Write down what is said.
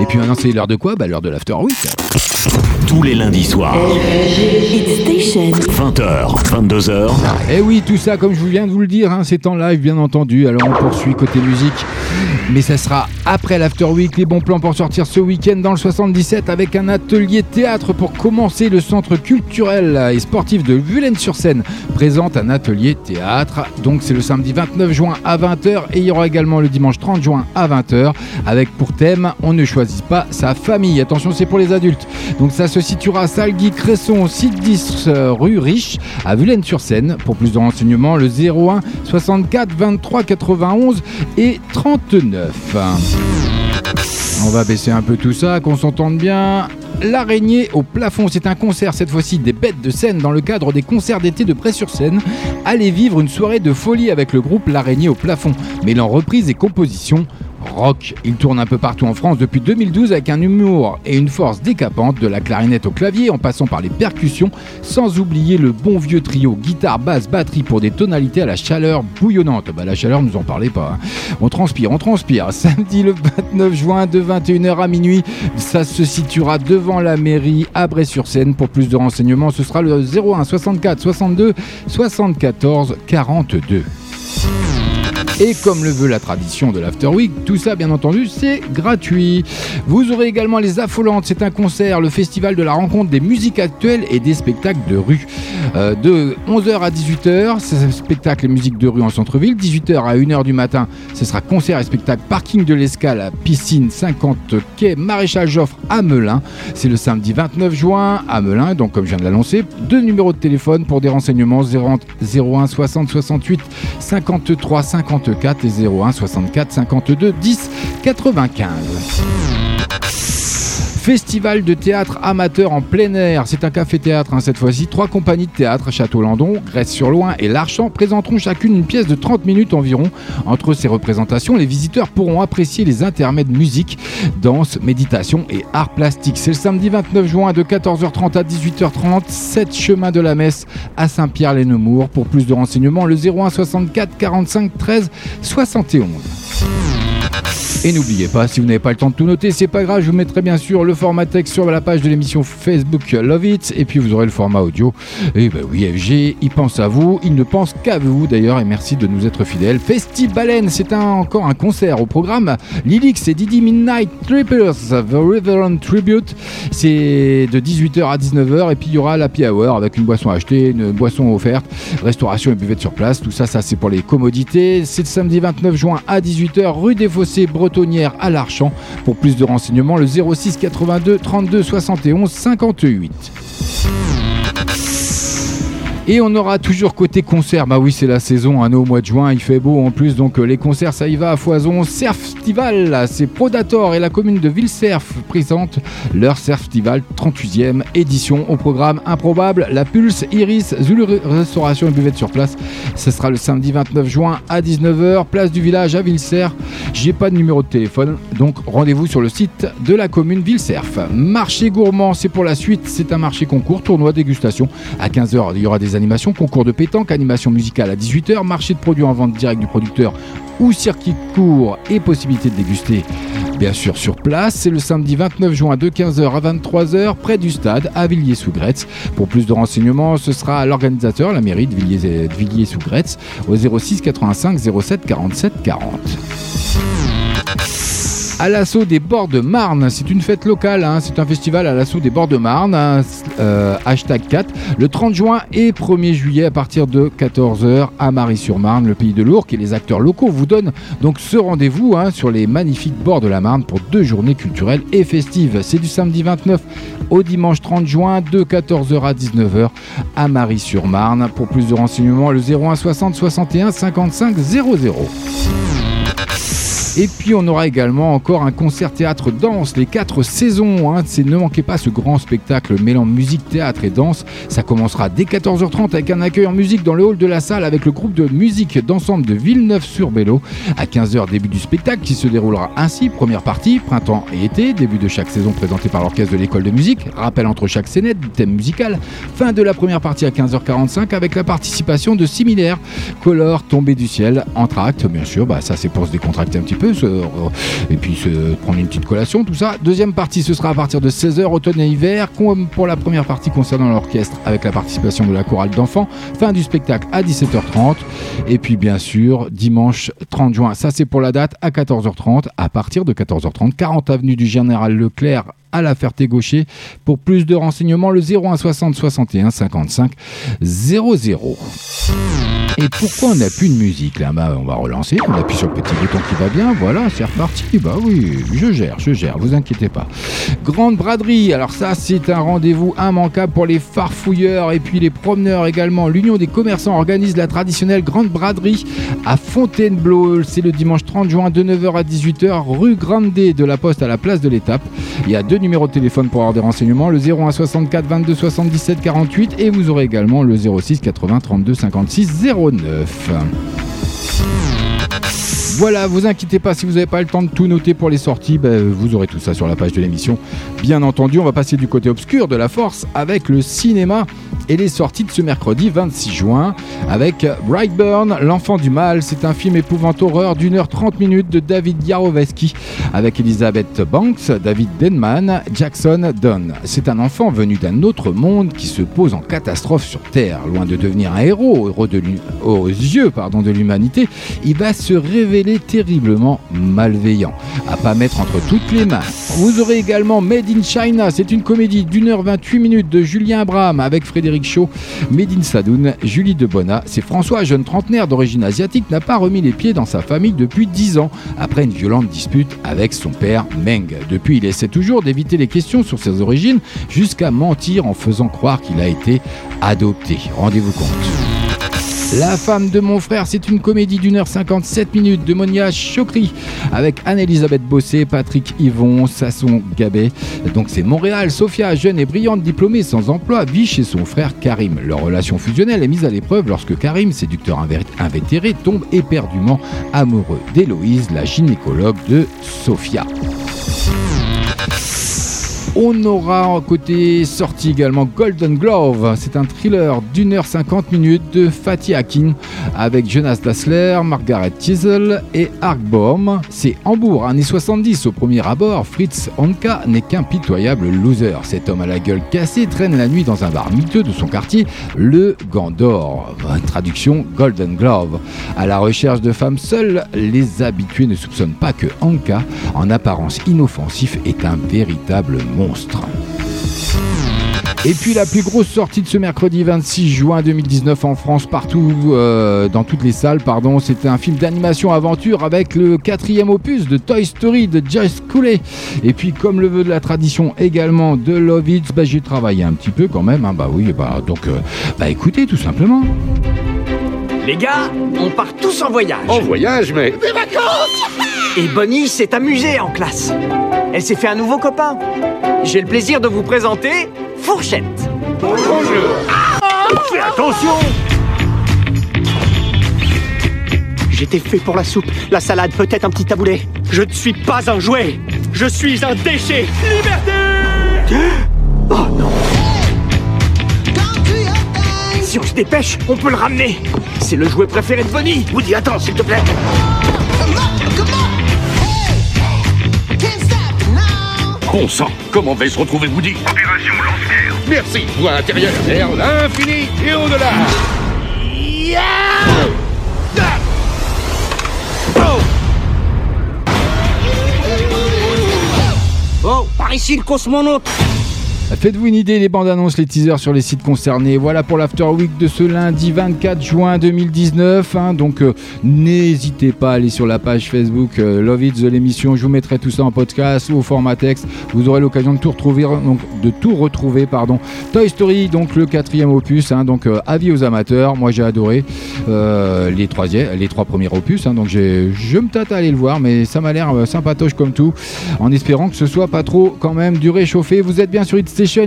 Et puis maintenant, c'est l'heure de quoi? Bah, l'heure de l'After Week. Tous les lundis soirs. 20h, 22h. Et oui, tout ça, comme je viens de vous le dire, hein, c'est en live, bien entendu. Alors, on poursuit côté musique. Mais ça sera après l'After Week. Les bons plans pour sortir ce week-end dans le 77 avec un atelier théâtre pour commencer. Le centre culturel et sportif de Vulaine-sur-Seine présente un atelier théâtre. Donc, c'est le samedi 29 juin à 20h et il y aura également le dimanche 30 juin à 20h avec pour thème On ne choisit pas sa famille. Attention, c'est pour les adultes. Donc, ça se situera à salle Guy Cresson, site 10 euh, rue Riche à Vulaine-sur-Seine. Pour plus de renseignements, le 01 64 23 91 et 39. On va baisser un peu tout ça, qu'on s'entende bien. L'araignée au plafond, c'est un concert cette fois-ci des bêtes de scène dans le cadre des concerts d'été de Près-sur-Seine. Allez vivre une soirée de folie avec le groupe L'araignée au plafond, mêlant reprise et composition rock. Il tourne un peu partout en France depuis 2012 avec un humour et une force décapante de la clarinette au clavier en passant par les percussions, sans oublier le bon vieux trio guitare, basse, batterie pour des tonalités à la chaleur bouillonnante. Bah la chaleur, nous en parlez pas. hein. On transpire, on transpire. Samedi le 29 juin de 21h à minuit, ça se situera devant la mairie à Bray-sur-Seine. Pour plus de renseignements, ce sera le 01 64 62 74 42. Et comme le veut la tradition de l'After Week, tout ça bien entendu c'est gratuit. Vous aurez également les Affolantes, c'est un concert, le festival de la rencontre des musiques actuelles et des spectacles de rue. Euh, de 11h à 18h, c'est un spectacle et musique de rue en centre-ville. 18h à 1h du matin, ce sera concert et spectacle parking de l'escale à piscine 50 quai Maréchal Joffre à Melun. C'est le samedi 29 juin à Melun, donc comme je viens de l'annoncer, deux numéros de téléphone pour des renseignements 01 60 68 53 54 et 01 64 52 10 95. Festival de théâtre amateur en plein air. C'est un café-théâtre hein, cette fois-ci. Trois compagnies de théâtre, Château-Landon, Grèce-sur-Loing et L'Archamp, présenteront chacune une pièce de 30 minutes environ. Entre ces représentations, les visiteurs pourront apprécier les intermèdes musique, danse, méditation et art plastique. C'est le samedi 29 juin de 14h30 à 18h30, 7 chemin de la Messe à Saint-Pierre-les-Nemours. Pour plus de renseignements, le 01 64 45 13 71. Et n'oubliez pas, si vous n'avez pas le temps de tout noter, c'est pas grave, je vous mettrai bien sûr le format texte sur la page de l'émission Facebook Love It, et puis vous aurez le format audio. Et ben oui, FG, il pense à vous, il ne pense qu'à vous d'ailleurs, et merci de nous être fidèles. Festibalen, c'est un, encore un concert au programme. Lilix et Didi Midnight Trippers, The Reverend Tribute, c'est de 18h à 19h, et puis il y aura l'happy hour avec une boisson achetée, une boisson offerte, restauration et buvette sur place, tout ça, ça c'est pour les commodités. C'est le samedi 29 juin à 18h, rue des Fossés, Bretonnière à l'Archamp. Pour plus de renseignements, le 06 82 32 71 58. Et on aura toujours côté concert, bah oui c'est la saison, hein, au mois de juin, il fait beau en plus, donc euh, les concerts ça y va à foison. Surfstival, c'est Prodator et la commune de Villecerf présentent leur Surfstival 38e édition au programme improbable, la Pulse, Iris, Zulu Restauration et Buvette sur place. Ce sera le samedi 29 juin à 19h, place du village à Villecerf. J'ai pas de numéro de téléphone, donc rendez-vous sur le site de la commune Villecerf. Marché gourmand, c'est pour la suite, c'est un marché concours, tournoi, dégustation. À 15h, il y aura des animations, concours de pétanque, animation musicale à 18h, marché de produits en vente direct du producteur ou circuit court et possibilité de déguster bien sûr sur place. C'est le samedi 29 juin de 15h à 23h près du stade à Villiers-sous-Gretz. Pour plus de renseignements, ce sera à l'organisateur, la mairie de Villiers-sous-Gretz au 06 85 07 47 40. À l'assaut des bords de Marne, c'est une fête locale, hein, c'est un festival à l'assaut des bords de Marne, hein, euh, hashtag 4, le 30 juin et 1er juillet à partir de 14h à Marie-sur-Marne, le pays de l'Ourcq et les acteurs locaux vous donnent donc ce rendez-vous hein, sur les magnifiques bords de la Marne pour deux journées culturelles et festives. C'est du samedi 29 au dimanche 30 juin de 14h à 19h à Marie-sur-Marne. Pour plus de renseignements, le 01 60 61 55 00. Et puis on aura également encore un concert théâtre danse, les quatre saisons. Hein. Ne manquez pas ce grand spectacle mêlant musique, théâtre et danse. Ça commencera dès 14h30 avec un accueil en musique dans le hall de la salle avec le groupe de musique d'ensemble de Villeneuve-sur-Bélo. À 15h, début du spectacle qui se déroulera ainsi. Première partie, printemps et été, début de chaque saison présenté par l'orchestre de l'école de musique. Rappel entre chaque scénette thème musical. Fin de la première partie à 15h45 avec la participation de similaires. Color, tombé du ciel, entracte, bien sûr, bah ça c'est pour se décontracter un petit peu. Peu, et puis se prendre une petite collation, tout ça. Deuxième partie, ce sera à partir de 16h, automne et hiver, comme pour la première partie concernant l'orchestre, avec la participation de la chorale d'enfants. Fin du spectacle à 17h30. Et puis bien sûr, dimanche 30 juin, ça c'est pour la date, à 14h30, à partir de 14h30, 40 avenue du Général Leclerc à la Ferté-Gaucher. Pour plus de renseignements, le 01 60 61 55 00. Et pourquoi on n'a plus de musique là? Bah, On va relancer, on appuie sur le petit bouton qui va bien, voilà, c'est reparti. Bah oui, je gère, je gère, vous inquiétez pas. Grande braderie, alors ça c'est un rendez-vous immanquable pour les farfouilleurs et puis les promeneurs également. L'Union des commerçants organise la traditionnelle Grande braderie à Fontainebleau. C'est le dimanche 30 juin de 9h à 18h, rue Grande de la Poste à la place de l'Étape. Il y a deux numéros de téléphone pour avoir des renseignements, le 01 64 22 77 48 et vous aurez également le 06 80 32 56 0 numéro 9. Voilà, vous inquiétez pas si vous n'avez pas le temps de tout noter pour les sorties, ben, vous aurez tout ça sur la page de l'émission. Bien entendu, on va passer du côté obscur de la force avec le cinéma et les sorties de ce mercredi 26 juin avec Brightburn, L'enfant du mal. C'est un film épouvante horreur d'une heure 30 minutes de David Yaroveski avec Elizabeth Banks, David Denman, Jackson Dunn. C'est un enfant venu d'un autre monde qui se pose en catastrophe sur Terre. Loin de devenir un héros, aux yeux pardon, de l'humanité, il va se révéler terriblement malveillant. À pas mettre entre toutes les mains. Vous aurez également Made in China. C'est une comédie d'une heure 28 minutes de Julien Abraham avec Frédéric Eric Shaw, Médine Sadoun, Julie Debona. C'est François, jeune trentenaire d'origine asiatique, n'a pas remis les pieds dans sa famille depuis 10 ans, après une violente dispute avec son père Meng. Depuis, il essaie toujours d'éviter les questions sur ses origines, jusqu'à mentir en faisant croire qu'il a été adopté. Rendez-vous compte. La femme de mon frère, c'est une comédie d'une heure 57 minutes de Monia Chokri avec Anne-Elisabeth Bossé, Patrick Yvon, Sasson Gabet. Donc c'est Montréal. Sophia, jeune et brillante diplômée sans emploi, vit chez son frère Karim. Leur relation fusionnelle est mise à l'épreuve lorsque Karim, séducteur invétéré, tombe éperdument amoureux d'Héloïse, la gynécologue de Sophia. On aura côté sortie également Golden Glove. C'est un thriller d'une heure 50 minutes de Fatih Akin avec Jonas Dassler, Margaret Chisel et Arkbaum. C'est Hambourg, années 70 au premier abord. Fritz Honka n'est qu'un pitoyable loser. Cet homme à la gueule cassée traîne la nuit dans un bar miteux de son quartier, le Gandor. Traduction Golden Glove. À la recherche de femmes seules, les habitués ne soupçonnent pas que Anka, en apparence inoffensif, est un véritable monstre. Et puis la plus grosse sortie de ce mercredi 26 juin 2019 en France, partout, euh, dans toutes les salles, pardon, c'était un film d'animation aventure avec le quatrième opus de Toy Story de Joyce Cooley. Et puis comme le veut de la tradition également de Love It, bah, j'ai travaillé un petit peu quand même, hein. bah oui, bah donc, euh, bah écoutez tout simplement. Les gars, on part tous en voyage. En voyage, mais... Des vacances Et Bonnie s'est amusée en classe. Elle s'est fait un nouveau copain. J'ai le plaisir de vous présenter Fourchette. Bonjour. Fais attention J'étais fait pour la soupe, la salade, peut-être un petit taboulet. Je ne suis pas un jouet. Je suis un déchet. Liberté Oh non Si on se dépêche, on peut le ramener. C'est le jouet préféré de Bonnie. Woody, attends, s'il te plaît. Bon sang, comment vais-je retrouver Woody Opération lance-pierre. Merci. Pour un intérieur vers l'infini et au-delà. Oh, par ici le cosmonaute Faites-vous une idée, les bandes annonces, les teasers sur les sites concernés. Voilà pour l'After Week de ce lundi 24 juin 2019. Hein. donc euh, n'hésitez pas à aller sur la page Facebook euh, Love It de l'émission. Je vous mettrai tout ça en podcast ou au format texte. Vous aurez l'occasion de tout retrouver, donc de tout retrouver, pardon. Toy Story, donc le quatrième opus. Hein. donc euh, avis aux amateurs. Moi j'ai adoré les trois, premiers opus. Hein. donc je me tâte à aller le voir, mais ça m'a l'air sympatoche comme tout. En espérant que ce soit pas trop quand même du réchauffé. Vous êtes bien sur It еще